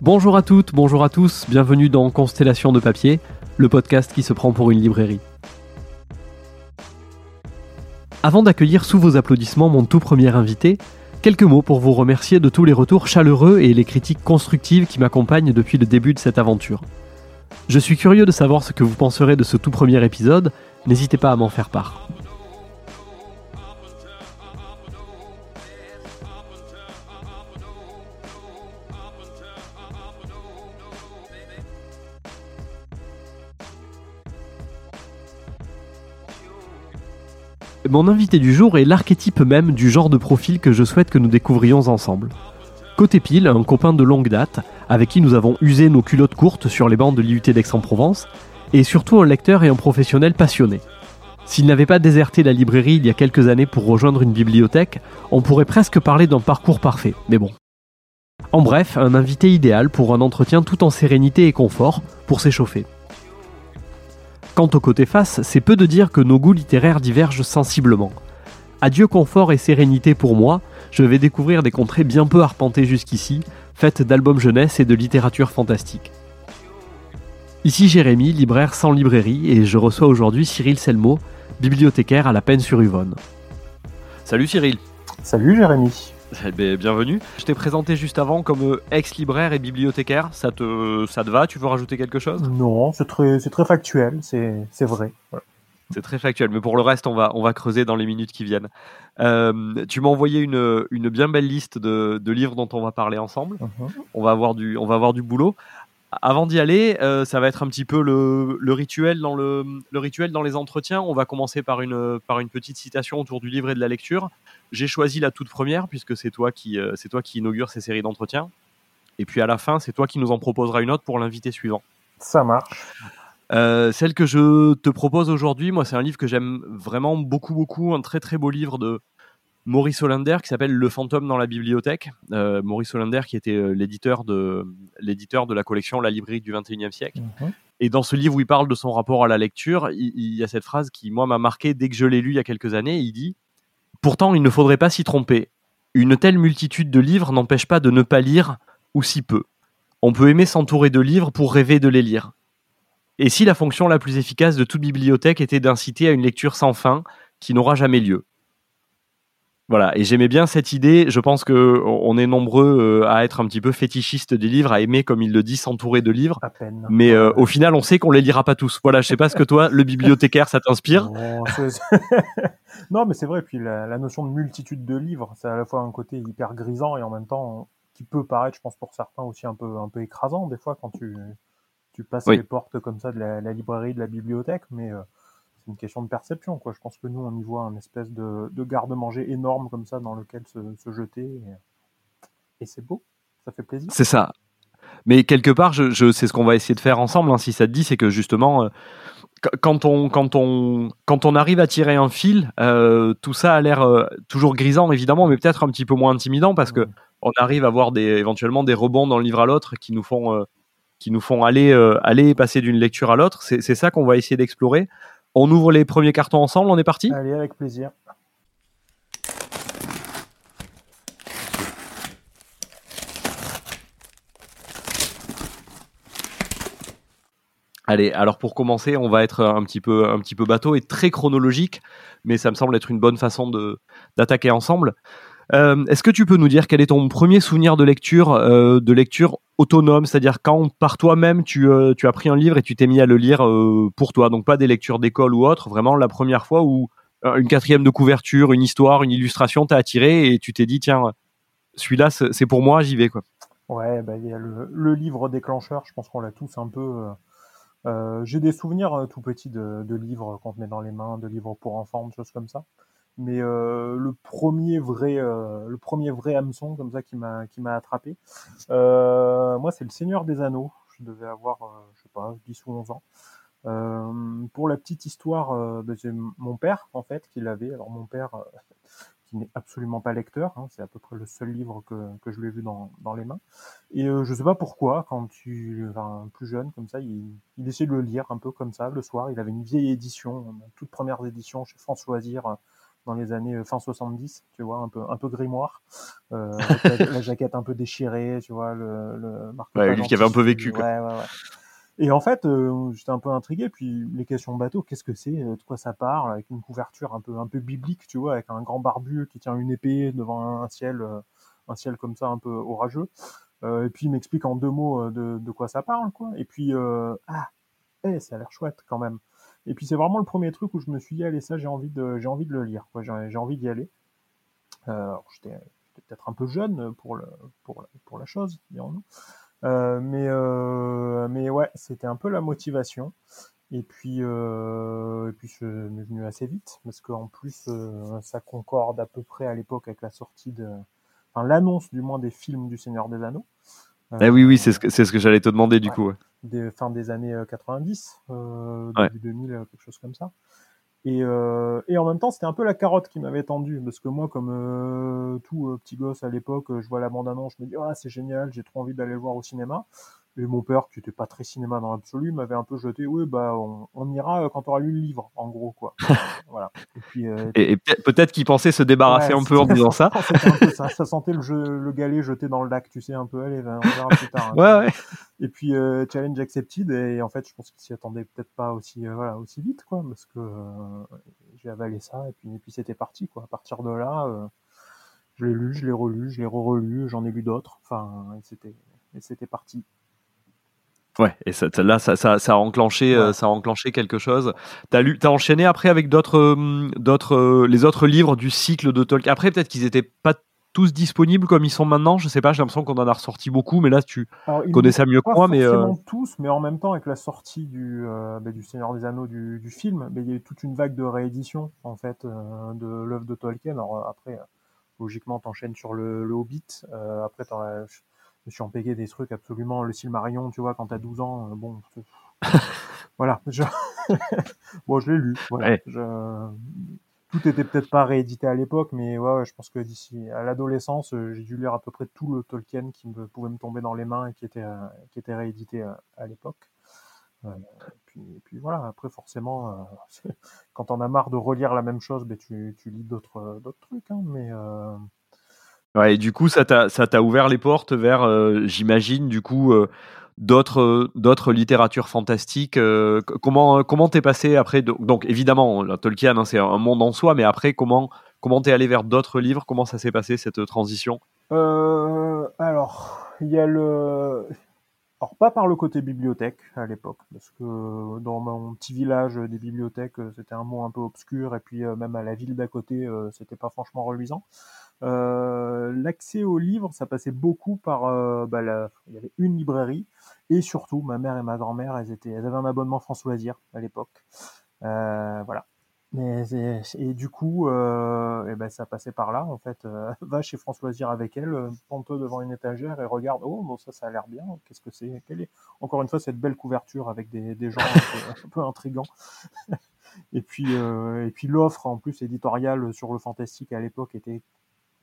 Bonjour à toutes, bonjour à tous, bienvenue dans Constellation de papier, le podcast qui se prend pour une librairie. Avant d'accueillir sous vos applaudissements mon tout premier invité, quelques mots pour vous remercier de tous les retours chaleureux et les critiques constructives qui m'accompagnent depuis le début de cette aventure. Je suis curieux de savoir ce que vous penserez de ce tout premier épisode, n'hésitez pas à m'en faire part. Mon invité du jour est l'archétype même du genre de profil que je souhaite que nous découvrions ensemble. Côté pile, un copain de longue date, avec qui nous avons usé nos culottes courtes sur les bancs de l'IUT d'Aix-en-Provence, et surtout un lecteur et un professionnel passionné. S'il n'avait pas déserté la librairie il y a quelques années pour rejoindre une bibliothèque, on pourrait presque parler d'un parcours parfait, mais bon. En bref, un invité idéal pour un entretien tout en sérénité et confort, pour s'échauffer. Quant au côté face, c'est peu de dire que nos goûts littéraires divergent sensiblement. Adieu confort et sérénité pour moi, je vais découvrir des contrées bien peu arpentées jusqu'ici, faites d'albums jeunesse et de littérature fantastique. Ici Jérémy, libraire sans librairie, et je reçois aujourd'hui Cyril Selmo, bibliothécaire à la peine sur Yvonne. Salut Cyril Salut Jérémy bienvenue. Je t'ai présenté juste avant comme euh, ex-libraire et bibliothécaire. Ça te, ça te va? Tu veux rajouter quelque chose? Non, c'est très, très factuel, c'est vrai. C'est très factuel, mais pour le reste, on va, on va creuser dans les minutes qui viennent. Euh, tu m'as envoyé une, une, bien belle liste de, de, livres dont on va parler ensemble. Uh-huh. on, va avoir du, on va avoir du boulot. Avant d'y aller, euh, ça va être un petit peu le, le, rituel dans le, le, rituel dans les entretiens. On va commencer par une, par une petite citation autour du livre et de la lecture. J'ai choisi la toute première puisque c'est toi qui, euh, c'est toi qui inaugure ces séries d'entretiens. Et puis à la fin, c'est toi qui nous en proposera une autre pour l'invité suivant. Ça marche. Euh, celle que je te propose aujourd'hui, moi, c'est un livre que j'aime vraiment beaucoup, beaucoup. Un très, très beau livre de Maurice Hollander qui s'appelle Le fantôme dans la bibliothèque. Euh, Maurice Hollander qui était euh, l'éditeur de l'éditeur de la collection La librairie du 21e siècle. Mhm. Et dans ce livre où il parle de son rapport à la lecture, il, y a cette phrase qui moi m'a marqué dès que je l'ai lu il y a quelques années. Il dit Pourtant, il ne faudrait pas s'y tromper. Une telle multitude de livres n'empêche pas de ne pas lire, ou si peu. On peut aimer s'entourer de livres pour rêver de les lire. Et si la fonction la plus efficace de toute bibliothèque était d'inciter à une lecture sans fin, qui n'aura jamais lieu voilà, et j'aimais bien cette idée. Je pense que on est nombreux euh, à être un petit peu fétichistes des livres, à aimer, comme il le dit, s'entourer de livres. À peine. Mais euh, au final, on sait qu'on les lira pas tous. Voilà, je sais pas ce que toi, le bibliothécaire, ça t'inspire Non, mais c'est vrai. Puis la, notion de multitude de livres, c'est à la fois un côté hyper grisant et en même temps qui peut paraître, je pense pour certains aussi un peu un peu écrasant des fois quand tu tu passes les portes comme ça de la, librairie, de la bibliothèque, mais euh, une question de perception. Quoi. Je pense que nous, on y voit un espèce de, garde-manger énorme comme ça dans lequel se, jeter. Et, c'est beau, ça fait plaisir. C'est ça. Mais quelque part, je, je c'est ce qu'on va essayer de faire ensemble, hein, si ça te dit, c'est que justement, euh, quand, on, quand, on, quand on arrive à tirer un fil, euh, tout ça a l'air euh, toujours grisant, évidemment, mais peut-être un petit peu moins intimidant parce que on arrive à voir des, éventuellement des rebonds d'un livre à l'autre qui nous font, qui nous font aller, aller passer d'une lecture à l'autre. C'est ça qu'on va essayer d'explorer. On ouvre les premiers cartons ensemble, on est parti? Allez, avec plaisir. Allez, alors pour commencer, on va être un petit peu, un petit peu bateau et très chronologique, mais ça me semble être une bonne façon d'attaquer ensemble. Euh, est-ce que tu peux nous dire quel est ton premier souvenir de lecture, euh, de lecture autonome, c'est-à-dire quand par toi-même tu, euh, tu, as pris un livre et tu t'es mis à le lire pour toi, donc pas des lectures d'école ou autre, vraiment la première fois où une quatrième de couverture, une histoire, une illustration t'a attiré et tu t'es dit tiens, celui-là c'est pour moi, j'y vais quoi. Ouais, bah, y le, livre déclencheur, je pense qu'on l'a tous un peu. J'ai des souvenirs tout petits de, de livres qu'on te met dans les mains, de livres pour enfants, de choses comme ça mais euh, le premier vrai euh, le premier vrai hameçon comme ça qui m'a qui m'a attrapé euh, moi c'est le Seigneur des Anneaux. Je devais avoir je sais pas 10 ou 11 ans. Pour la petite histoire c'est mon père en fait qui l'avait. Alors mon père qui n'est absolument pas lecteur hein, c'est à peu près le seul livre que, que je lui ai vu dans, dans les mains. Et je sais pas pourquoi quand tu enfin, plus jeune comme ça il, il essayait de le lire un peu comme ça. Le soir il avait une vieille édition toute première édition chez François Loisir dans les années fin 70, tu vois, un peu, un peu grimoire, avec la, jaquette un peu déchirée, tu vois, le, le Ouais, lui qui avait un peu vécu. Quoi. Ouais, ouais, ouais. Et en fait, j'étais un peu intrigué. Puis les questions bateau, qu'est-ce que c'est De quoi ça parle Avec une couverture un peu, un peu biblique, tu vois, avec un grand barbu qui tient une épée devant un ciel, un ciel comme ça, un peu orageux. Euh, et puis il m'explique en deux mots euh, de, de, quoi ça parle, quoi. Et puis euh, ah, eh, ça a l'air chouette quand même. Et puis c'est vraiment le premier truc où je me suis dit allez ça j'ai envie de j'ai envie de le lire. J'ai envie d'y aller. Euh, j'étais peut-être un peu jeune pour le pour la, pour la chose, dirons-nous. Euh, mais euh, mais ouais, c'était un peu la motivation. Et puis et puis je suis venu assez vite parce qu'en plus ça concorde à peu près à l'époque avec la sortie de enfin l'annonce du moins des films du Seigneur des Anneaux. Eh oui, oui, c'est ce que, c'est ce que j'allais te demander du coup. Des fin des années 90, euh, début 2000, quelque chose comme ça. Et, euh, et en même temps, c'était un peu la carotte qui m'avait tendu, parce que moi, comme euh, tout petit gosse à l'époque, je vois la bande-annonce, je me dis, ah, c'est génial, j'ai trop envie d'aller le voir au cinéma. Et mon père, qui était pas très cinéma dans l'absolu, m'avait un peu jeté, oui, bah, on, ira euh, quand on aura lu le livre, en gros, quoi. voilà. Et, puis, euh, et, peut-être qu'il pensait se débarrasser un peu en disant ça. ça. ça. sentait le, jeu, le galet jeté dans le lac, tu sais, un peu, allez, on verra plus tard. Hein, ouais, ouais. Et puis, euh, challenge accepted, et en fait, je pense qu'il s'y attendait peut-être pas aussi, voilà, aussi vite, quoi, parce que j'ai avalé ça, et puis, et puis c'était parti, quoi. À partir de là, je l'ai lu, je l'ai relu, je l'ai re-relu, j'en ai lu d'autres, enfin, et c'était parti. Ouais, et ça, là, ça, ça, ça, a enclenché, euh, ça a enclenché quelque chose. T'as lu, t'as enchaîné après avec d'autres, euh, d'autres, euh, les autres livres du cycle de Tolkien? Après, peut-être qu'ils étaient pas tous disponibles comme ils sont maintenant. Je sais pas, j'ai l'impression qu'on en a ressorti beaucoup, mais là, tu connais ça mieux que moi. Mais tous, mais en même temps, avec la sortie du, bah, du Seigneur des Anneaux du, du film, bah, il y a eu toute une vague de réédition en fait de l'œuvre de Tolkien. Alors après, logiquement, t'enchaînes sur le, le Hobbit. après, t'en me suis empayé des trucs absolument le Silmarion, tu vois, quand t'as 12 ans, euh, bon, voilà, je... bon, je l'ai lu, voilà. Je... Tout était peut-être pas réédité à l'époque, mais ouais, je pense que d'ici à l'adolescence, euh, j'ai dû lire à peu près tout le Tolkien qui me, pouvait me tomber dans les mains et qui était, euh, qui était réédité à, l'époque. et, puis, puis, voilà, après forcément, quand on a marre de relire la même chose, ben, tu, tu lis d'autres d'autres trucs, hein, mais Ouais, et du coup, ça t'a, ouvert les portes vers, euh, j'imagine, du coup, euh, d'autres, d'autres littératures fantastiques. Euh, comment, comment t'es passé après Donc, évidemment, la Tolkien, hein, c'est un monde en soi, mais après, comment, comment t'es allé vers d'autres livres? Comment ça s'est passé cette transition? Alors, il y a le. Alors, pas par le côté bibliothèque à l'époque, parce que dans mon petit village des bibliothèques, c'était un mot un peu obscur, et puis même à la ville d'à côté, c'était pas franchement reluisant. Euh, l'accès aux livres, ça passait beaucoup par, euh, bah, il y avait une librairie et surtout ma mère et ma grand-mère, elles étaient, elles avaient un abonnement France Loisirs à l'époque. Euh, voilà. Mais et, du coup, et ben ça passait par là en fait. Va chez France Loisirs avec elle, prends-toi devant une étagère et regarde. Oh bon ça ça a l'air bien. Qu'est-ce que c'est Quelle est Encore une fois cette belle couverture avec des, des gens un peu, un intrigants. et puis et puis l'offre en plus éditoriale sur le fantastique à l'époque était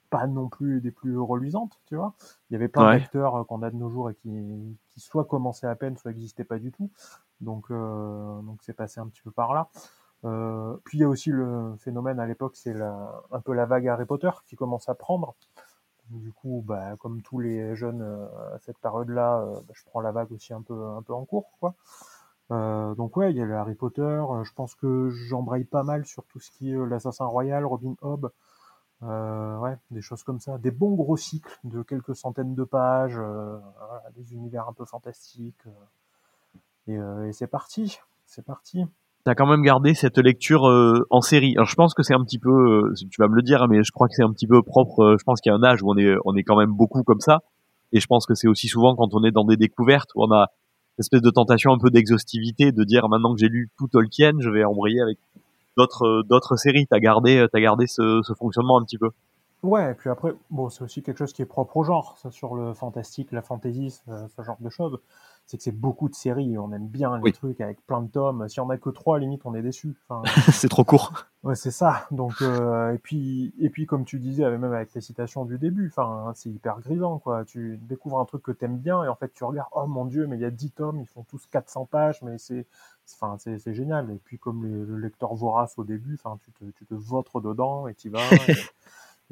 pas non plus des plus reluisantes, tu vois. Il y avait plein d'acteurs euh, qu'on a de nos jours et qui, qui soit commençaient à peine, soit n'existaient pas du tout. Donc, euh, donc c'est passé un petit peu par là. Euh, puis il y a aussi le phénomène à l'époque, c'est un peu la vague Harry Potter qui commence à prendre. Du coup, bah, comme tous les jeunes à cette période-là, bah, je prends la vague aussi un peu, un peu en cours, quoi. donc ouais, il y a le Harry Potter. je pense que j'embraye pas mal sur tout ce qui est l'assassin royal, Robin Hood, euh, ouais, des choses comme ça, des bons gros cycles de quelques centaines de pages, euh, des univers un peu fantastiques. Euh, et, c'est parti, c'est parti. T'as quand même gardé cette lecture en série. Alors je pense que c'est un petit peu, tu vas me le dire, hein, mais je crois que c'est un petit peu propre. je pense qu'il y a un âge où on est, on est quand même beaucoup comme ça. Et je pense que c'est aussi souvent quand on est dans des découvertes où on a une espèce de tentation un peu d'exhaustivité, de dire maintenant que j'ai lu tout Tolkien, je vais embrayer avec d'autres d'autres séries. T'as gardé t'as gardé ce, ce fonctionnement un petit peu. Ouais, et puis après, bon, c'est aussi quelque chose qui est propre au genre, ça, sur le fantastique, la fantasy, ce genre de choses. C'est que c'est beaucoup de séries, on aime bien les Oui. trucs avec plein de tomes. Si on a que trois, limite, on est déçu. Enfin, c'est trop court. Ouais, c'est ça. Donc, euh, et puis, et puis, comme tu disais, même avec les citations du début, enfin, c'est hyper grisant, quoi. Tu découvres un truc que t'aimes bien et en fait, tu regardes, oh mon dieu, mais il y a 10 tomes, ils font tous 400 pages, mais c'est, enfin, c'est, c'est génial. Et puis, comme le lecteur vorace au début, enfin, tu te, tu te vôtres dedans et tu vas. et,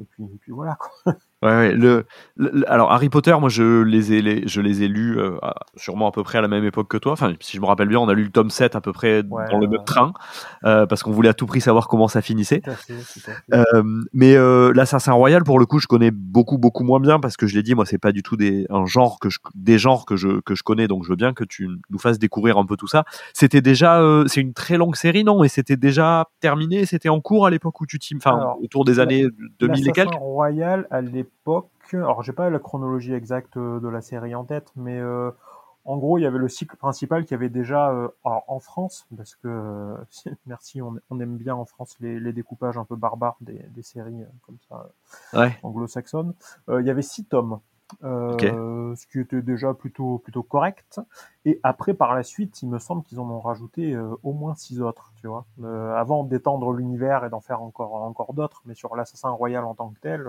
et puis, et puis voilà, quoi. Ouais, ouais, le, le- le- alors Harry Potter, moi je les ai, les- je les ai lus euh, sûrement à peu près à la même époque que toi. Enfin, si je me rappelle bien, on a lu le tome 7 à peu près Ouais, dans le même train euh, parce qu'on voulait à tout prix savoir comment ça finissait. Tout à fait, tout à fait. Euh, mais l'Assassin Royal, pour le coup, je connais beaucoup, beaucoup moins bien parce que je l'ai dit, moi, c'est pas du tout des, un genre que je, des genres que je, que je connais, donc je veux bien que tu nous fasses découvrir un peu tout ça. C'était déjà, c'est une très longue série, non? Et c'était déjà terminé, c'était en cours à l'époque où tu t'y, enfin, autour des années 2000 et quelques? Royal, à l'époque, alors j'ai pas la chronologie exacte euh, de la série en tête, mais euh, en gros, il y avait le cycle principal qui avait déjà, euh, en France, parce que, euh, merci, on, on aime bien en France les, les découpages un peu barbares des, des séries euh, comme ça, Ouais. anglo-saxonnes. Euh, il y avait six tomes, euh, ce qui était déjà plutôt, plutôt correct. Et après, par la suite, il me semble qu'ils en ont rajouté au moins six autres, tu vois, euh, avant d'étendre l'univers et d'en faire encore, encore d'autres. Mais sur l'Assassin Royal en tant que tel,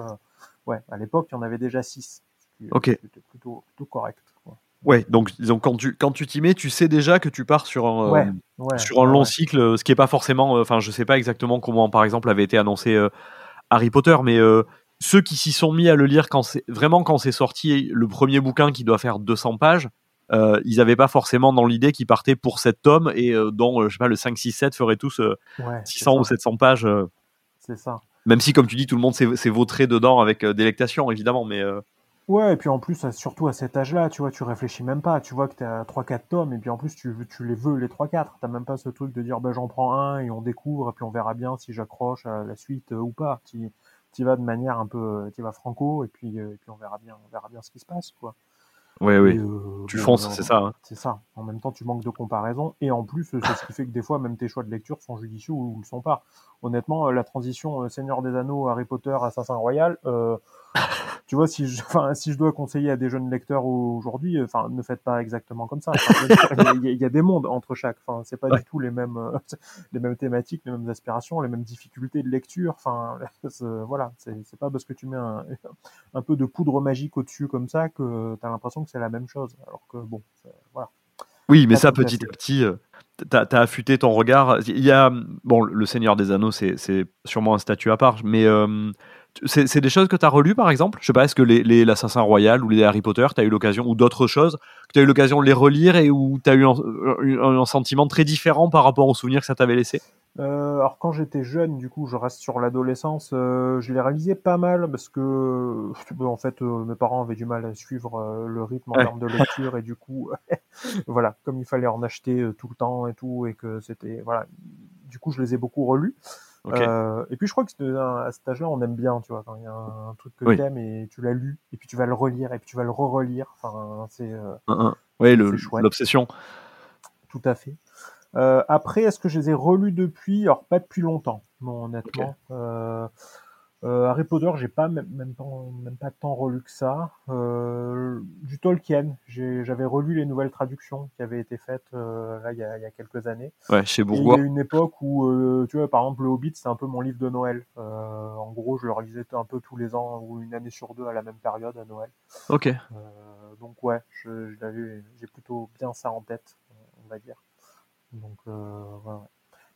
ouais, à l'époque, il y en avait déjà six, ce qui Ok. était plutôt, plutôt correct. quoi. Ouais, donc, donc quand tu quand tu t'y mets, tu sais déjà que tu pars sur un Ouais, ouais, sur un long ouais. cycle, ce qui est pas forcément, euh, enfin, je sais pas exactement comment, par exemple, avait été annoncé euh, Harry Potter, mais euh, ceux qui s'y sont mis à le lire quand c'est vraiment quand c'est sorti le premier bouquin qui doit faire 200 pages, euh, ils avaient pas forcément dans l'idée qu'ils partaient pour 7 tomes et euh, dont euh, je sais pas le 5 6 7 ferait tous euh, Ouais, c'est 600 ou ça, 700 pages C'est ça. Même si comme tu dis tout le monde s'est vautré dedans avec euh, délectation évidemment mais euh, Ouais, et puis en plus, surtout à cet âge-là, tu vois, tu réfléchis même pas. Tu vois que t'as 3-4 tomes, et puis en plus, tu, tu les veux, les 3-4. T'as même pas ce truc de dire, bah, j'en prends un, et on découvre, et puis on verra bien si j'accroche à la suite euh, ou pas. Tu y vas de manière un peu, tu vas franco, et puis, et puis on verra bien, on verra bien ce qui se passe, quoi. Et, oui euh, tu fonces c'est ça hein. C'est ça. En même temps, tu manques de comparaison. Et en plus, c'est ce qui fait que des fois, même tes choix de lecture sont judicieux ou ne sont pas. Honnêtement, euh, la transition euh, Seigneur des Anneaux, Harry Potter, Assassin Royal, euh, tu vois, si je, enfin, si je dois conseiller à des jeunes lecteurs aujourd'hui, euh, enfin, ne faites pas exactement comme ça. Il, y a, il y des mondes entre chaque. Enfin, c'est pas Ouais. du tout les mêmes, euh, les mêmes thématiques, les mêmes aspirations, les mêmes difficultés de lecture. Enfin, voilà, c'est pas parce que tu mets un, un peu de poudre magique au-dessus comme ça que tu as l'impression que c'est la même chose. Alors que bon, voilà. Oui, mais ça, petit à petit, euh, t'as as affûté ton regard. Il y a, bon, le Seigneur des Anneaux, c'est sûrement un statut à part, mais euh, c'est des choses que tu as relues, par exemple? Je sais pas, est-ce que les, les- l'Assassin Royal ou les Harry Potter, tu as eu l'occasion, ou d'autres choses, que tu as eu l'occasion de les relire et où tu as eu un, un- un sentiment très différent par rapport aux souvenirs que ça t'avait laissé? Euh, alors quand j'étais jeune, du coup, je reste sur l'adolescence, euh, je les réalisais pas mal parce que en fait, euh, mes parents avaient du mal à suivre euh, le rythme en Ouais. termes de lecture et du coup, voilà, comme il fallait en acheter tout le temps et tout et que c'était voilà, du coup, je les ai beaucoup relus. Euh, et puis je crois que un- à cet âge-là, on aime bien, tu vois, quand il y a un, un truc que Oui. t'aimes et tu l'as lu et puis tu vas le relire et puis tu vas le re-relire. Enfin, c'est euh, chouette. l'obsession. tout à fait. Euh, après, est-ce que je les ai relus depuis? Alors, pas depuis longtemps, non, honnêtement. Euh, euh, Harry Potter, j'ai pas même, même, pas, même pas tant relu que ça. Euh, du Tolkien, j'avais relu les nouvelles traductions qui avaient été faites euh, là il y, a, il y a quelques années. Ouais, chez Et il y Bourgois. a une époque où, euh, tu vois, par exemple, le Hobbit, c'est un peu mon livre de Noël. Euh, en gros, je le relisais un peu tous les ans ou une année sur deux à la même période à Noël. Ok. Euh, donc ouais, je, je j'ai plutôt bien ça en tête, on va dire. Donc euh, ouais, ouais.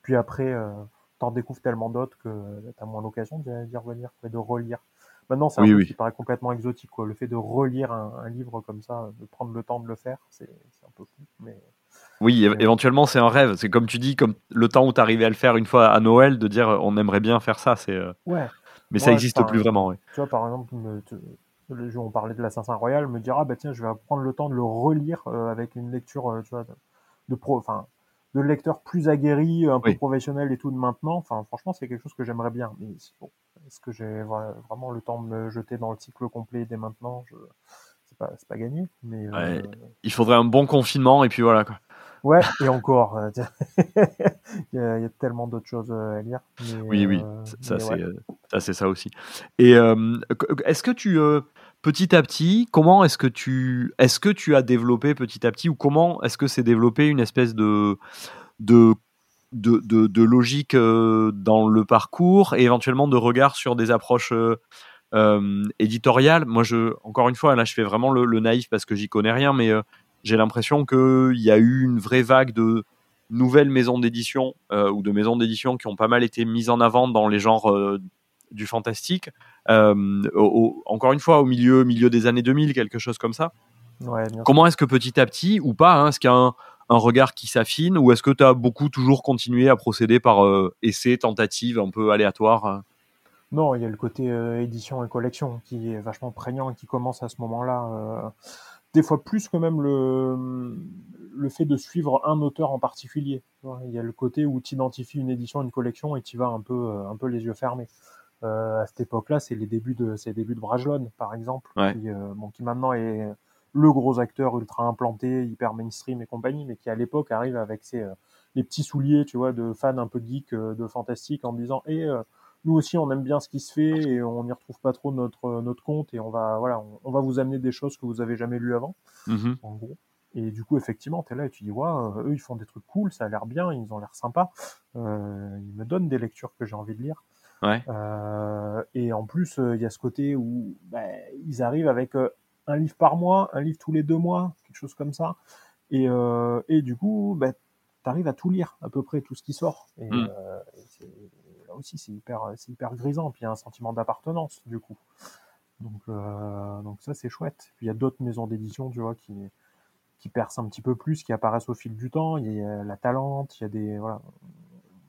Puis après, euh, t'en découvres tellement d'autres que t'as moins l'occasion d'y revenir et de relire. Maintenant, c'est un Oui, truc oui. qui paraît complètement exotique. Quoi. Le fait de relire un, un livre comme ça, de prendre le temps de le faire, c'est un peu fou. Mais Oui, éventuellement, c'est un rêve. C'est comme tu dis, comme le temps où tu arrivé à le faire une fois à Noël, de dire euh, on aimerait bien faire ça. C'est, euh, ouais, mais ça n'existe plus vraiment. ouais. tu vois, par exemple, me- te- le jour où on parlait de l'Assassin Royal, me dire ah bah tiens, je vais prendre le temps de le relire euh, avec une lecture, euh, tu vois, de, de pro, enfin, de lecteur plus aguerri, un peu Oui. professionnel et tout de maintenant. Enfin, franchement, c'est quelque chose que j'aimerais bien. Mais bon, est-ce que j'ai voilà, vraiment le temps de me jeter dans le cycle complet dès maintenant? Je... C'est pas, pas gagné, mais euh, Ouais. Il faudrait un bon confinement et puis voilà. Quoi. Ouais, et encore, il, y a, tellement d'autres choses à lire. oui, oui, ça c'est ça aussi. Et est-ce que tu petit à petit, comment est-ce que tu est-ce que tu as développé petit à petit ou comment est-ce que c'est développé une espèce de de de, de, logique dans le parcours et éventuellement de regard sur des approches éditoriales? Moi, je, encore une fois, là, je fais vraiment le, naïf parce que j'y connais rien, mais j'ai l'impression qu'il y a eu une vraie vague de nouvelles maisons d'édition ou de maisons d'édition qui ont pas mal été mises en avant dans les genres du fantastique. encore une fois, au milieu, milieu des années 2000, quelque chose comme ça. Comment est-ce que petit à petit, ou pas, hein, est-ce qu'il y a un, un regard qui s'affine ou est-ce que tu as beaucoup toujours continué à procéder par euh, essais, tentatives un peu aléatoires euh Non, il y a le côté euh, édition et collection qui est vachement prégnant et qui commence à ce moment-là. des fois plus que même le, le fait de suivre un auteur en particulier. Il y a le côté où tu identifies une édition, une collection et tu vas un peu, un peu les yeux fermés. À cette époque-là, c'est les débuts de, c'est les débuts de Brajlon, par exemple, qui, bon, qui maintenant est le gros acteur ultra implanté, hyper mainstream et compagnie, mais qui à l'époque arrive avec ses euh, les petits souliers, tu vois, de fans un peu geek euh, de fantastique en disant et eh, nous aussi on aime bien ce qui se fait et on n'y retrouve pas trop notre notre compte et on va voilà on, va vous amener des choses que vous avez jamais lues avant mm-hmm. en gros. Et du coup effectivement tu es là et tu dis ouais eux ils font des trucs cool ça a l'air bien ils ont l'air sympas. Euh, ils me donnent des lectures que j'ai envie de lire ouais. euh, et en plus il y a ce côté où bah, ils arrivent avec un livre par mois, un livre tous les deux mois, quelque chose comme ça. Et, euh, et du coup, bah, tu arrives à tout lire, à peu près tout ce qui sort. Et, mm. euh, là aussi, c'est hyper, c'est hyper grisant. Puis il y a un sentiment d'appartenance, du coup. Donc, euh, donc ça, c'est chouette. Puis il y a d'autres maisons d'édition, tu vois, qui, qui percent un petit peu plus, qui apparaissent au fil du temps. Il y a la Talente, il y a des. Voilà,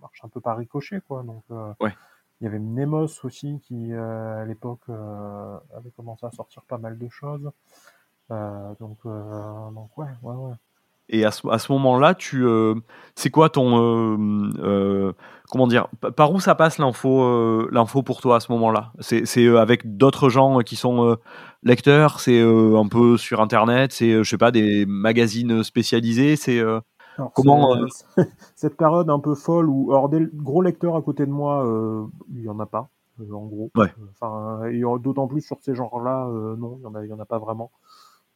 marche un peu par ricochet, quoi. Donc, ouais. Il y avait Nemos aussi qui, euh, à l'époque, euh, avait commencé à sortir pas mal de choses. Euh, donc, donc, ouais, ouais, ouais. Et à ce, à ce moment-là, tu, c'est quoi ton, comment dire, par où ça passe l'info, l'info pour toi à ce moment-là? C'est, avec d'autres gens qui sont lecteurs, c'est un peu sur Internet, c'est, je sais pas, des magazines spécialisés, c'est Comment euh, cette période un peu folle où alors des gros lecteurs à côté de moi, euh, il y en a pas euh, en gros. Enfin, et d'autant plus sur ces genres-là, non, il y en a, il y en a pas vraiment.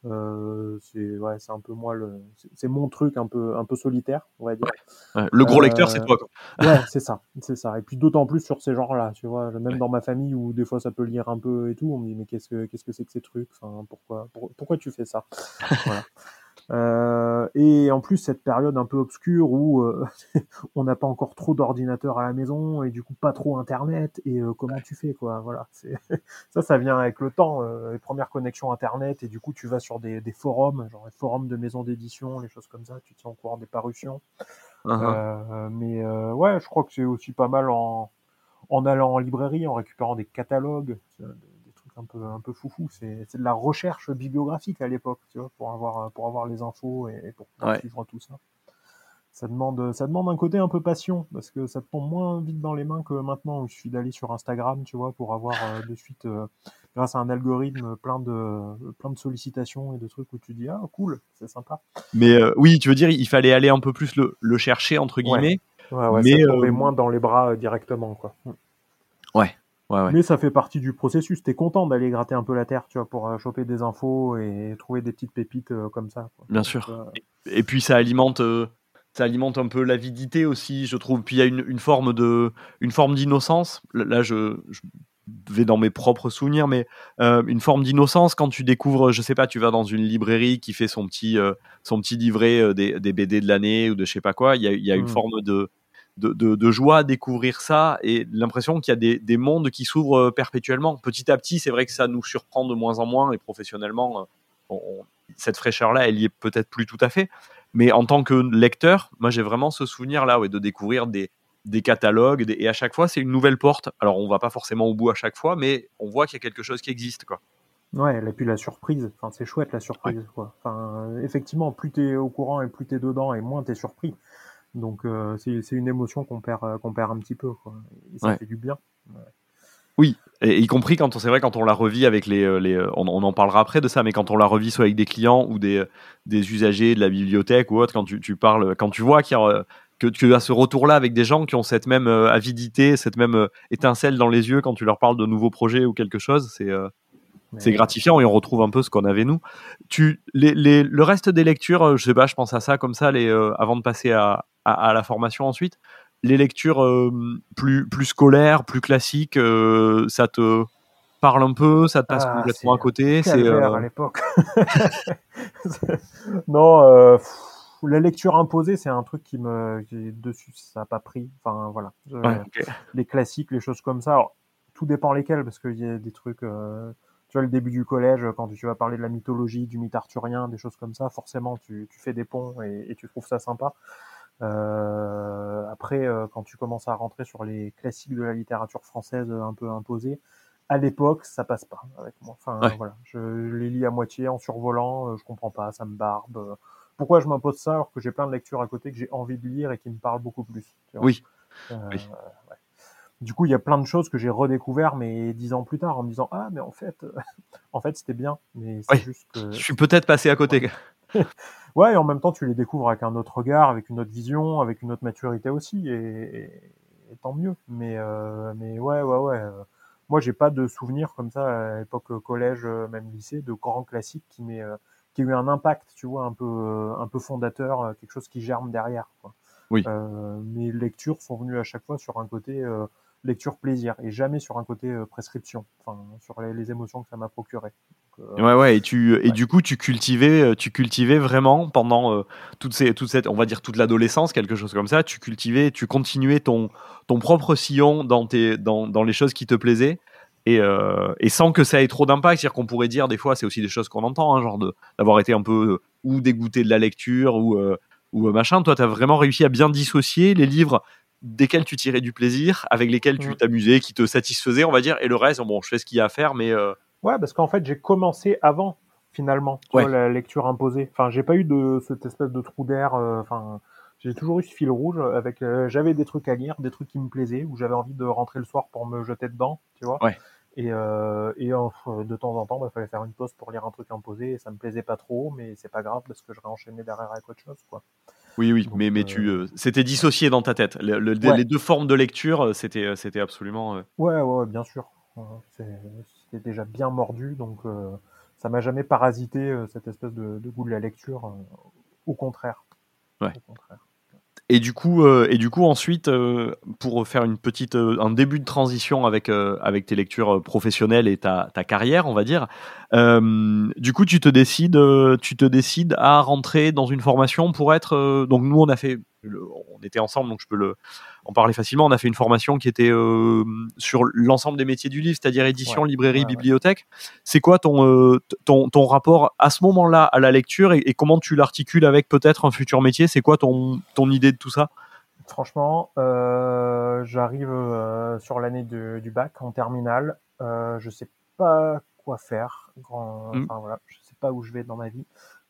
c'est ouais, c'est un peu moi le, c'est mon truc un peu un peu solitaire, on va dire. Le gros lecteur, c'est toi. Quoi. ouais, c'est ça, c'est ça. Et puis d'autant plus sur ces genres-là, tu vois, même dans ma famille où des fois ça peut lire un peu et tout, on me dit mais qu'est-ce que qu'est-ce que c'est que ces trucs, enfin pourquoi pourquoi tu fais ça? Voilà. Euh, et en plus cette période un peu obscure où euh, on n'a pas encore trop d'ordinateurs à la maison et du coup pas trop internet et euh, comment tu fais quoi voilà ça ça vient avec le temps les premières connexions internet et du coup tu vas sur des, des forums genre les forums de maisons d'édition les choses comme ça tu te tiens au courant des parutions uh-huh. mais ouais je crois que c'est aussi pas mal en en allant en librairie en récupérant des catalogues un peu un peu foufou. C'est de la recherche bibliographique à l'époque, tu vois, pour avoir pour avoir les infos et, pour suivre tout ça. Ça demande ça demande un côté un peu passion parce que ça tombe moins vite dans les mains que maintenant où je suis d'aller sur Instagram, tu vois, pour avoir euh, de suite euh, grâce à un algorithme plein de plein de sollicitations et de trucs où tu dis ah cool, c'est sympa. Mais euh, oui, tu veux dire il fallait aller un peu plus le, le chercher entre guillemets. Ouais. Ouais, mais ça tombait moins dans les bras directement quoi. Ouais, mais ça fait partie du processus. T'es content d'aller gratter un peu la terre, tu vois, pour euh, choper des infos et trouver des petites pépites euh, comme ça. Bien sûr. Euh, et, puis ça alimente, ça alimente un peu l'avidité aussi, je trouve. Puis il y a une, forme de, une forme d'innocence. Là, je, vais dans mes propres souvenirs, mais une forme d'innocence quand tu découvres, je sais pas, tu vas dans une librairie qui fait son petit, son petit livret des, des, BD de l'année ou de je sais pas quoi. Il y a, y a une mmh. forme de de, joie à découvrir ça et l'impression qu'il y a des, mondes qui s'ouvrent euh, perpétuellement. Petit à petit, c'est vrai que ça nous surprend de moins en moins et professionnellement, euh, cette fraîcheur-là, elle y est peut-être plus tout à fait. Mais en tant que lecteur, moi j'ai vraiment ce souvenir-là ouais, de découvrir des, catalogues et à chaque fois c'est une nouvelle porte. Alors on va pas forcément au bout à chaque fois, mais on voit qu'il y a quelque chose qui existe. Quoi. Ouais, et puis la surprise, enfin, c'est chouette la surprise. Quoi. Enfin, effectivement, plus tu es au courant et plus tu es dedans et moins tu es surpris. Donc euh, c'est une émotion qu'on perd, euh, qu'on perd un petit peu, quoi. Et ça fait du bien. Oui, et y compris quand on, c'est vrai, quand on la revit avec les, les on, on, en parlera après de ça, mais quand on la revit soit avec des clients ou des, des usagers de la bibliothèque ou autre, quand tu, tu parles, quand tu vois qu'il y a que tu as ce retour-là avec des gens qui ont cette même euh, avidité, cette même euh, étincelle dans les yeux quand tu leur parles de nouveaux projets ou quelque chose, c'est euh, c'est gratifiant et on retrouve un peu ce qu'on avait nous. Tu, les, les, le reste des lectures, je sais pas, je pense à ça comme ça, les, avant de passer à, à, la formation ensuite, les lectures plus, plus scolaires, plus classiques, ça te parle un peu, ça te passe ah, complètement à côté. C'est à l'époque. non la lecture imposée, c'est un truc qui me dessus, ça n'a pas pris. Enfin voilà, les classiques, les choses comme ça. Alors, tout dépend lesquels, parce qu'il y a des trucs. Euh, tu vois, le début du collège, quand tu vas parler de la mythologie, du mythe arthurien, des choses comme ça, forcément, tu, fais des ponts et, tu trouves ça sympa. Euh, après, euh, quand tu commences à rentrer sur les classiques de la littérature française un peu imposés, à l'époque, ça passe pas avec moi. Enfin, voilà, je, les lis à moitié en survolant, je comprends pas, ça me barbe pourquoi je m'impose ça alors que j'ai plein de lectures à côté que j'ai envie de lire et qui me parlent beaucoup plus Oui. Euh, du coup, il y a plein de choses que j'ai redécouvert, mais dix ans plus tard, en me disant ah mais en fait, en fait c'était bien, mais c'est juste que je suis peut-être passé à côté. ouais, et en même temps, tu les découvres avec un autre regard, avec une autre vision, avec une autre maturité aussi, et, tant mieux. Mais euh, mais ouais, ouais, ouais. Euh, moi, j'ai pas de souvenirs comme ça à l'époque collège, même lycée, de grands classiques qui m'aient qui a eu un impact, tu vois, un peu, euh, un peu fondateur, euh, quelque chose qui germe derrière. Quoi. Oui. Euh, mes lectures sont venues à chaque fois sur un côté lecture plaisir et jamais sur un côté prescription, enfin sur les, émotions que ça m'a procuré. ouais ouais et tu et du coup tu cultivais tu cultivais vraiment pendant toute ces toute cette on va dire toute l'adolescence quelque chose comme ça tu cultivais tu continuais ton ton propre sillon dans tes dans, dans les choses qui te plaisaient euh, et, sans que ça ait trop d'impact. C'est-à-dire qu'on pourrait dire, des fois, c'est aussi des choses qu'on entend, hein, genre d'avoir été un peu euh, ou dégoûté de la lecture ou, euh, ou machin. Toi, tu as vraiment réussi à bien dissocier les livres desquels tu tirais du plaisir, avec lesquels tu t'amusais, qui te satisfaisaient, on va dire, et le reste, bon, je fais ce qu'il y a à faire, mais. Ouais, parce qu'en fait, j'ai commencé avant, finalement, la lecture imposée. Enfin, j'ai pas eu de cette espèce de trou d'air. Enfin. j'ai toujours eu ce fil rouge avec j'avais des trucs à lire, des trucs qui me plaisaient, où j'avais envie de rentrer le soir pour me jeter dedans, tu vois. Ouais. Et, euh, et de temps en temps, il bah, fallait faire une pause pour lire un truc imposé. Et ça me plaisait pas trop, mais c'est pas grave parce que je réenchaînais derrière avec autre chose. Quoi. Oui, oui, mais, mais tu, euh, c'était dissocié dans ta tête. Les deux formes de lecture, euh, c'était, c'était absolument. Ouais, ouais, bien sûr. C'était déjà bien mordu, donc ça m'a jamais parasité cette espèce de, de, goût de la lecture. au contraire. Ouais. Au contraire. Et du coup, euh, et du coup ensuite, euh, pour faire une petite, euh, un début de transition avec avec tes lectures professionnelles et ta, ta carrière, on va dire. du coup, tu te décides, tu te décides à rentrer dans une formation pour être. donc nous, on a fait, on était ensemble, donc je peux le en parler facilement. On a fait une formation qui était euh, sur l'ensemble des métiers du livre, c'est-à-dire édition, librairie, bibliothèque. C'est quoi ton, euh, ton, ton, rapport à ce moment-là à la lecture et, comment tu l'articules avec peut-être un futur métier? C'est quoi ton, ton idée de tout ça? Franchement, euh, j'arrive sur l'année du bac en terminale. je sais pas quoi faire. Grand, mmh. enfin, voilà, je sais pas où je vais dans ma vie.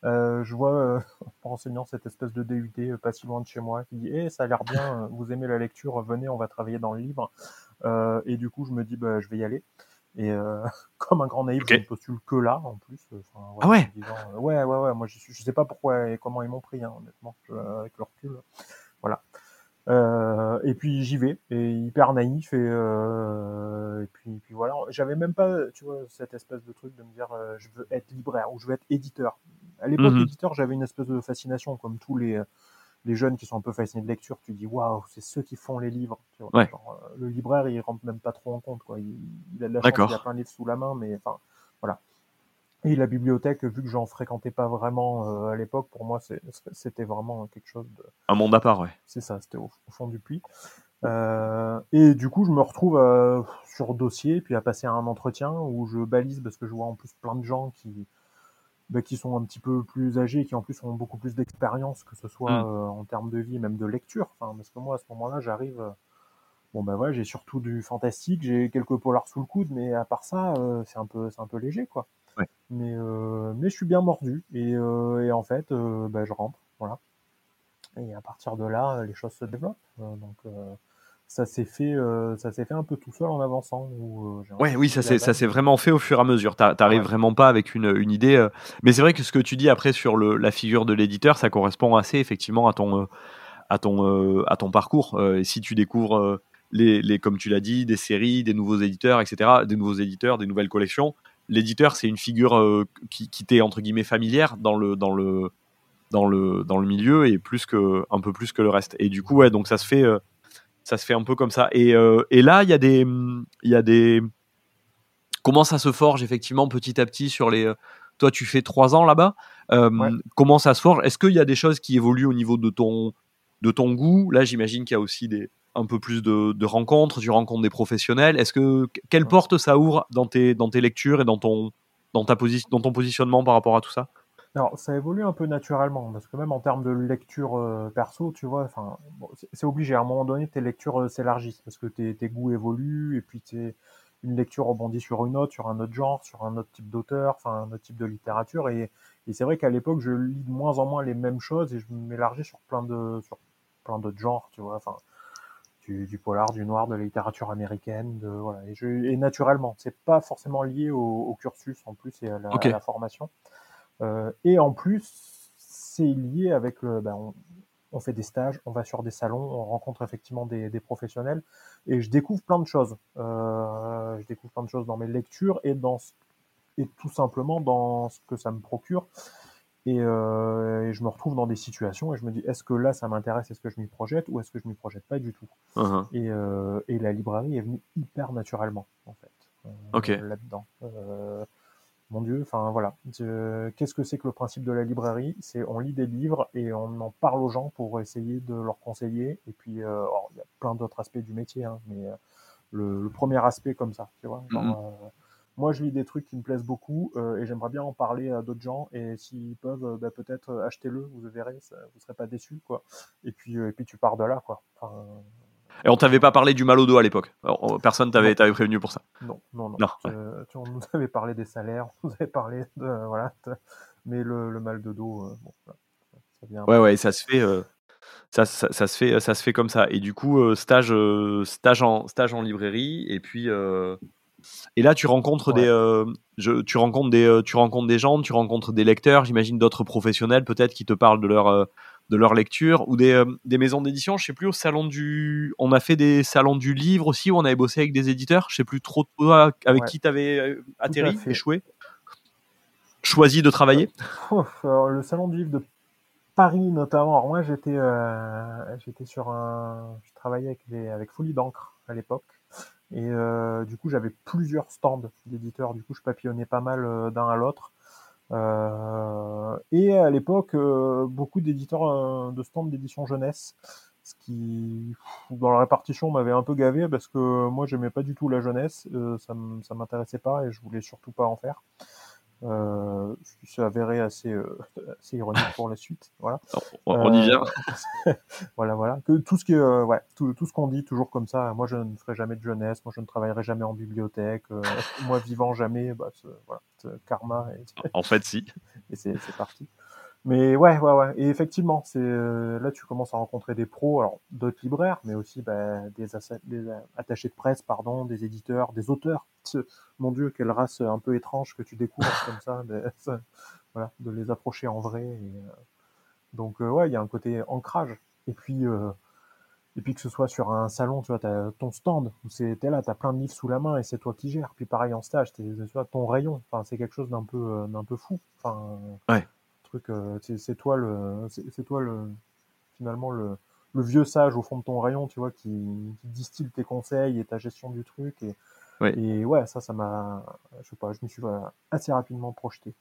Euh, je vois euh, en cette espèce de DUT euh, pas si loin de chez moi qui dit Eh, ça a l'air bien, vous aimez la lecture, venez, on va travailler dans le livre. et du coup, je me dis bah, Je vais y aller. Et comme un grand naïf, je ne postule que là, en plus. ah ouais Ouais, ouais, ouais. Moi, je, je sais pas pourquoi et comment ils m'ont pris, hein, honnêtement, avec le recul. Voilà. Euh, et puis j'y vais, et hyper naïf, et, euh, et puis, puis voilà. J'avais même pas, tu vois, cette espèce de truc de me dire euh, je veux être libraire ou je veux être éditeur. À l'époque, mhm. éditeur, j'avais une espèce de fascination, comme tous les, les jeunes qui sont un peu fascinés de lecture. Tu dis waouh, c'est ceux qui font les livres. Tu vois, ouais. genre, euh, le libraire, il rentre même pas trop en compte, quoi. Il, il a de la chance, il a plein de livres sous la main, mais enfin, voilà. Et la bibliothèque, vu que j'en fréquentais pas vraiment euh, à l'époque, pour moi, c'était vraiment quelque chose de... Un monde à part, ouais. C'est ça, c'était au, fond du puits. Euh, et du coup, je me retrouve euh, sur dossier, puis à passer un entretien où je balise, parce que je vois en plus plein de gens qui, bah, qui sont un petit peu plus âgés, qui en plus ont beaucoup plus d'expérience, que ce soit mm. en termes de vie, même de lecture. Enfin, parce que moi, à ce moment-là, j'arrive... Bon ben voilà, j'ai surtout du fantastique, j'ai quelques polars sous le coude, mais à part ça, c'est un peu, c'est un peu léger quoi. Mais, euh, mais je suis bien mordu et, euh, et en fait, bah, je rentre, voilà. Et à partir de là, les choses se développent. donc ça s'est fait, euh, ça s'est fait un peu tout seul en avançant. Euh, ouais, oui, ça s'est, ça s'est vraiment fait au fur et à mesure. T'arrives vraiment pas avec une, une idée. Euh, mais c'est vrai que ce que tu dis après sur le, la figure de l'éditeur, ça correspond assez effectivement à ton, à ton, à ton parcours. et si tu découvres les, les, comme tu l'as dit, des séries, des nouveaux éditeurs, etc., des nouveaux éditeurs, des nouvelles collections, l'éditeur c'est une figure qui, qui t'est entre guillemets familière dans le, dans le, dans le, dans le milieu et plus que, un peu plus que le reste. Et du coup, ouais, donc ça se fait ça se fait un peu comme ça. Et, euh, et là, il y a des, il y a des, comment ça se forge effectivement petit à petit sur les. Toi, tu fais trois ans là-bas. Euh, comment ça se forge? Est-ce qu'il y a des choses qui évoluent au niveau de ton, de ton goût? Là, j'imagine qu'il y a aussi des, un peu plus de, de, rencontres. Tu rencontres des professionnels. Est-ce que quelle porte ça ouvre dans tes, dans tes lectures et dans ton, dans ta position, dans ton positionnement par rapport à tout ça? Alors, ça évolue un peu naturellement, parce que même en termes de lecture euh, perso, tu vois, enfin, c'est obligé. À un moment donné, tes lectures euh, s'élargissent, parce que tes, tes, goûts évoluent, et puis une lecture rebondit sur une autre, sur un autre genre, sur un autre type d'auteur, enfin, un autre type de littérature. Et, et c'est vrai qu'à l'époque, je lis de moins en moins les mêmes choses, et je m'élargis sur plein de, sur plein d'autres genres, tu vois, enfin, du, du, polar, du noir, de la littérature américaine, de, voilà. Et, je, et naturellement, c'est pas forcément lié au, au, cursus en plus et à la, à la formation. Euh, et en plus, c'est lié avec le. Ben, on, on, fait des stages, on va sur des salons, on rencontre effectivement des, des professionnels, et je découvre plein de choses. Euh, je découvre plein de choses dans mes lectures et dans et tout simplement dans ce que ça me procure. Et, euh, et, je me retrouve dans des situations et je me dis est-ce que là ça m'intéresse, est-ce que je m'y projette ou est-ce que je m'y projette pas du tout? Uh-huh. et, euh, et, la librairie est venue hyper naturellement en fait euh, là-dedans. Euh, mon Dieu, enfin voilà. Qu'est-ce que c'est que le principe de la librairie? C'est on lit des livres et on en parle aux gens pour essayer de leur conseiller. Et puis, euh, il y a plein d'autres aspects du métier, hein, mais euh, le, premier aspect comme ça, tu vois. Mm-hmm. Euh, moi, je lis des trucs qui me plaisent beaucoup et j'aimerais bien en parler à d'autres gens. Et s'ils peuvent, bah, peut-être achetez-le, vous verrez, ça, vous serez pas déçus, quoi. Et puis, et puis tu pars de là, quoi. Enfin, et on t'avait pas parlé du mal au dos à l'époque. Personne t'avait prévenu pour ça. Non, non, non. Tu, on nous avait parlé des salaires, on nous avait parlé de voilà, mais le, mal de dos, euh, bon, ça vient. Ouais, ouais, ça se fait. Euh, ça, ça, ça, se fait, ça se fait comme ça. Et du coup, euh, stage, stage, en, stage en librairie, et puis et là, tu rencontres des, je, tu rencontres des, tu rencontres des gens, tu rencontres des lecteurs, j'imagine d'autres professionnels peut-être qui te parlent de leur de leur lecture ou des, euh, des maisons d'édition. Je sais plus au salon du. On a fait des salons du livre aussi où on avait bossé avec des éditeurs. Je sais plus trop avec qui tu avais euh, atterri, échoué, choisi de travailler. le salon du livre de Paris notamment. Alors moi j'étais euh, j'étais sur un. Je travaillais avec, les, avec Folie d'encre à l'époque. Et du coup, j'avais plusieurs stands d'éditeurs. Du coup, je papillonnais pas mal d'un à l'autre. Euh, et à l'époque, euh, beaucoup d'éditeurs euh, de stands d'édition jeunesse, ce qui, dans la répartition, m'avait un peu gavé parce que moi, j'aimais pas du tout la jeunesse, ça m'intéressait pas et je voulais surtout pas en faire. Euh, avéré assez, euh, assez ironique pour la suite. Voilà. On, y vient. Euh, voilà, voilà. Que tout ce qui, ouais, tout, tout ce qu'on dit toujours comme ça. Moi, je ne ferai jamais de jeunesse. Moi, je ne travaillerai jamais en bibliothèque. moi, vivant jamais, bah, voilà, karma. En fait, si. Et c'est parti. Mais ouais, ouais, ouais. Et effectivement, c'est euh, là tu commences à rencontrer des pros, alors d'autres libraires, mais aussi bah, des, des, attachés de presse, pardon, des éditeurs, des auteurs. Mon Dieu, quelle race un peu étrange que tu découvres comme ça, de, voilà, de les approcher en vrai. Euh, donc euh, ouais, il y a un côté ancrage. Et puis et puis que ce soit sur un salon, tu vois, as ton stand, où t'es là, t'as plein de livres sous la main et c'est toi qui gères. Puis pareil en stage, tu vois, ton rayon. Enfin, c'est quelque chose d'un peu d'un peu fou. Enfin, ouais c'est toi le, c'est toi le, finalement le, le, vieux sage au fond de ton rayon, tu vois, qui, qui distille tes conseils et ta gestion du truc. Et, ouais. et ouais, ça, ça m'a, je sais pas, je me suis assez rapidement projeté.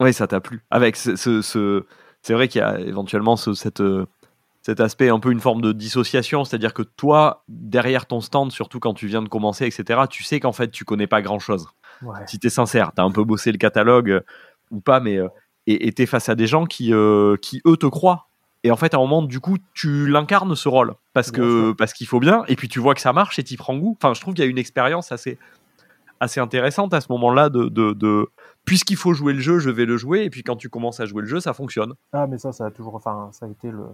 Oui, ça t'a plu. Avec ce, ce, c'est vrai qu'il y a éventuellement ce, cette, cet aspect un peu une forme de dissociation, c'est-à-dire que toi, derrière ton stand, surtout quand tu viens de commencer, etc., tu sais qu'en fait, tu connais pas grand-chose. Si tu es sincère, tu as un peu bossé le catalogue euh, ou pas, mais euh, et tu es face à des gens qui, euh, qui, eux, te croient. Et en fait, à un moment, du coup, tu l'incarnes ce rôle parce que parce qu'il faut bien. Et puis tu vois que ça marche et tu prends goût. Enfin, je trouve qu'il y a une expérience assez assez intéressante à ce moment-là de, de, puisqu'il faut jouer le jeu, je vais le jouer. Et puis quand tu commences à jouer le jeu, ça fonctionne. Ah, mais ça, ça a toujours, enfin, ça a été le,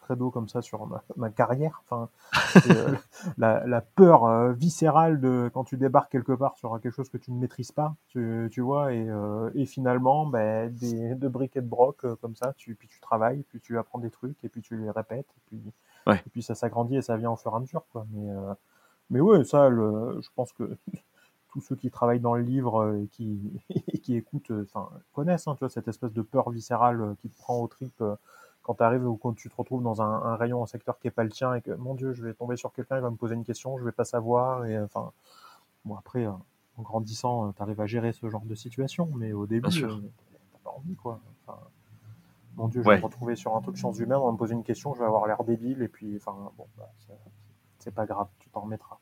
credo comme ça sur ma, carrière. Enfin, euh, la, peur euh, viscérale de quand tu débarques quelque part sur quelque chose que tu ne maîtrises pas, tu, tu vois, et, euh, et finalement, ben, des, de briques et de broc comme ça, tu, puis tu travailles, puis tu apprends des trucs, et puis tu les répètes, et puis, et puis ça s'agrandit et ça vient au fur et à mesure, quoi. Mais, mais ouais, ça, le, je pense que tous ceux qui travaillent dans le livre euh, et qui, qui écoutent, euh, enfin, connaissent, hein, tu vois, cette espèce de peur viscérale euh, qui te prend au trip quand tu arrives ou quand tu te retrouves dans un, rayon, un secteur qui est pas le tien et que, mon Dieu, je vais tomber sur quelqu'un, il va me poser une question, je vais pas savoir, et enfin, bon, après, en grandissant, tu arrives à gérer ce genre de situation, mais au début, tu t'as pas envie, quoi. mon Dieu, je vais me retrouver sur un truc sciences humaines, on va me poser une question, je vais avoir l'air débile, et puis, enfin, bon, bah, c'est pas grave, tu t'en remettras.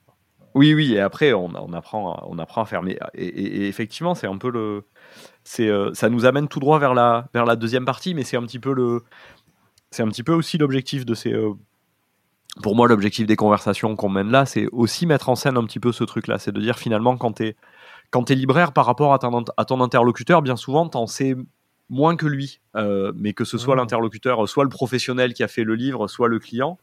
Oui, oui, et après, on, on, apprend, on apprend à faire. Mais, et, effectivement, c'est un peu le. c'est euh, ça nous amène tout droit vers la, vers la deuxième partie, mais c'est un petit peu le. C'est un petit peu aussi l'objectif de ces. Euh, pour moi, l'objectif des conversations qu'on mène là, c'est aussi mettre en scène un petit peu ce truc-là. C'est de dire finalement, quand tu es, quand es libraire par rapport à ton, à ton interlocuteur, bien souvent, tu en sais moins que lui. Euh, mais que ce soit mmh. l'interlocuteur, soit le professionnel qui a fait le livre, soit le client.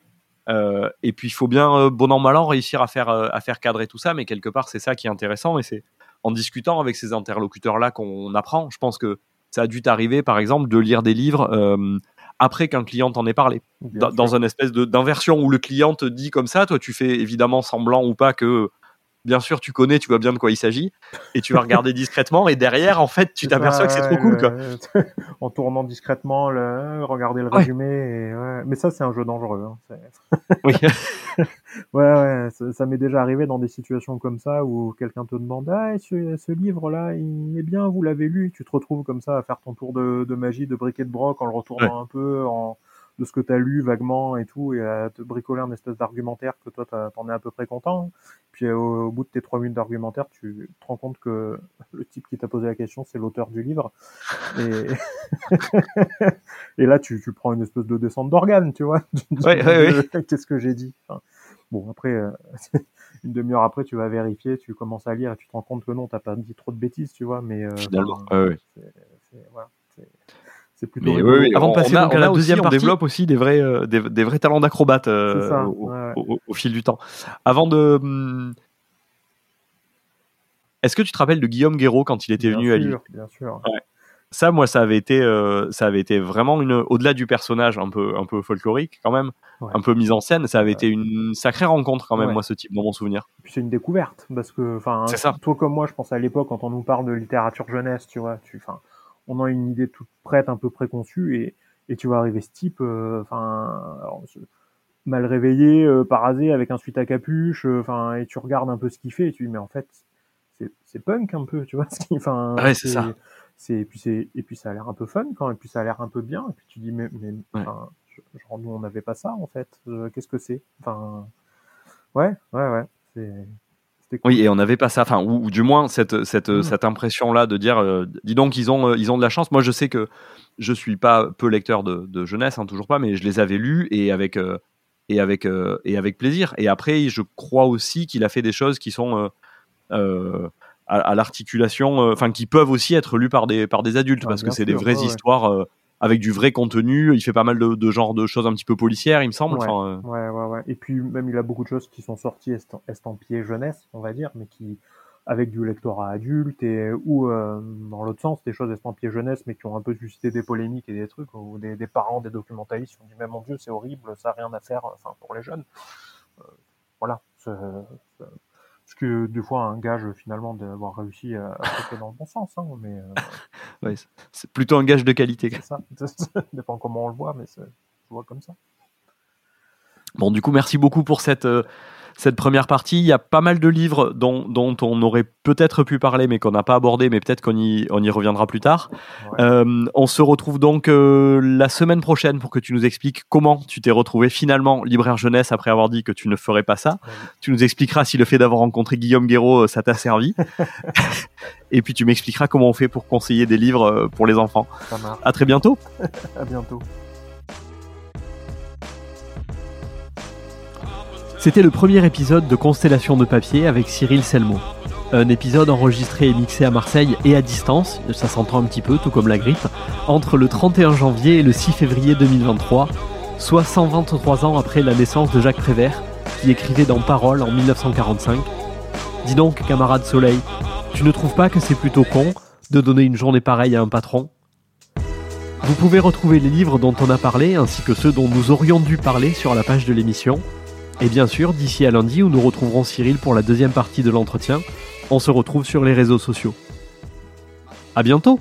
Euh, et puis il faut bien, euh, bon an mal an, réussir à faire, euh, à faire cadrer tout ça, mais quelque part c'est ça qui est intéressant. Et c'est en discutant avec ces interlocuteurs-là qu'on apprend. Je pense que ça a dû t'arriver par exemple de lire des livres après qu'un client t'en ait parlé, dans, dans, une espèce d'inversion où le client te dit comme ça, toi tu fais évidemment semblant ou pas que bien sûr, tu connais, tu vois bien de quoi il s'agit, et tu vas regarder discrètement, et derrière, en fait, tu t'aperçois que c'est trop cool, quoi. en tournant discrètement, le, regarder le résumé, mais ça, c'est un jeu dangereux. Hein, oui. ouais, ouais, ça, m'est déjà arrivé dans des situations comme ça où quelqu'un te demande, ah, ce, livre-là, il est bien, vous l'avez lu, tu te retrouves comme ça à faire ton tour de, magie, de briquet de broc en le retournant un peu, en de ce que tu as lu vaguement et tout, et à te bricoler un espèce d'argumentaire que toi, t'en es à peu près content. Puis au, bout de tes trois minutes d'argumentaire, tu te rends compte que le type qui t'a posé la question, c'est l'auteur du livre. Et, et là, tu, tu, prends une espèce de descente d'organes, tu vois. Qu'est-ce que j'ai dit Bon, après, euh, une demi-heure après, tu vas vérifier, tu commences à lire et tu te rends compte que non, t'as pas dit trop de bêtises, tu vois. Mais euh, finalement, voilà, c'est plutôt. Avant de passer à la deuxième on développe aussi des vrais, euh, des, vrais talents d'acrobate euh, au, fil du temps. Avant de. Hmm, est-ce que tu te rappelles de Guillaume Guéraud quand il était venu à Lille? Bien sûr. Ça, moi, ça avait été, euh, ça avait été vraiment une, au-delà du personnage un peu, un peu folklorique quand même, un peu mise en scène, ça avait été une sacrée rencontre quand même, moi, ce type, dans mon souvenir. c'est une découverte parce que, enfin, toi comme moi, je pense à l'époque quand on nous parle de littérature jeunesse, tu vois, tu, enfin, on a une idée toute prête, un peu préconçue, et, et tu vas arriver ce type, euh, enfin, mal réveillé, euh, parasé, avec un suite à capuche, euh, enfin, et tu regardes un peu ce qu'il fait, et tu dis, mais en fait, c'est punk un peu, tu vois, enfin, ouais, c'est ça. Et puis c'est, et puis ça a l'air un peu fun quand, et puis ça a l'air un peu bien, et puis tu dis, mais, mais enfin, genre, nous on n'avait pas ça en fait, qu'est-ce que c'est, enfin, ouais, ouais, ouais, c'est oui, et on n'avait pas ça, enfin, ou, du moins cette, cette, mmh. cette impression-là de dire, euh, dis donc, ils ont, euh, ils ont de la chance. Moi, je sais que je suis pas peu lecteur de, de jeunesse, hein, toujours pas, mais je les avais lus et avec, euh, et avec, et avec plaisir. Et après, je crois aussi qu'il a fait des choses qui sont à, l'articulation, enfin, qui peuvent aussi être lues par des, par des adultes, ah, parce que c'est des vraies histoires avec du vrai contenu. Il fait pas mal de, de genre de choses un petit peu policières, il me semble. Ouais, ouais, ouais, ouais, Et puis même il a beaucoup de choses qui sont sorties estampillées jeunesse, on va dire, mais qui avec du lectorat adulte et ou euh, dans l'autre sens des choses estampillées jeunesse mais qui ont un peu suscité des polémiques et des trucs ou des, des parents des documentalistes qui ont dit mais mon dieu c'est horrible ça n'a rien à faire enfin pour les jeunes euh, voilà ce que des fois un gage finalement d'avoir réussi à, à dans le bon sens. Hein, mais euh, c'est plutôt un gage de qualité. C'est ça. ça dépend comment on le voit, mais je vois comme ça. Bon, du coup, merci beaucoup pour cette, euh, cette première partie. Il y a pas mal de livres dont, dont on aurait peut-être pu parler, mais qu'on n'a pas abordé, mais peut-être qu'on y, on y reviendra plus tard. Euh, on se retrouve donc euh, la semaine prochaine pour que tu nous expliques comment tu t'es retrouvé finalement libraire jeunesse après avoir dit que tu ne ferais pas ça. Tu nous expliqueras si le fait d'avoir rencontré Guillaume Guéraud, euh, ça t'a servi. Et puis tu m'expliqueras comment on fait pour conseiller des livres pour les enfants. À très bientôt. à bientôt. C'était le premier épisode de Constellation de papier avec Cyril Selmo. Un épisode enregistré et mixé à Marseille et à distance, ça s'entend un petit peu, tout comme la grippe, entre le 31 janvier et le 6 février 2023, soit 123 ans après la naissance de Jacques Prévert, qui écrivait dans Parole en 1945. Dis donc, camarade Soleil, tu ne trouves pas que c'est plutôt con de donner une journée pareille à un patron? Vous pouvez retrouver les livres dont on a parlé, ainsi que ceux dont nous aurions dû parler sur la page de l'émission. Et bien sûr, d'ici à lundi où nous retrouverons Cyril pour la deuxième partie de l'entretien, on se retrouve sur les réseaux sociaux. À bientôt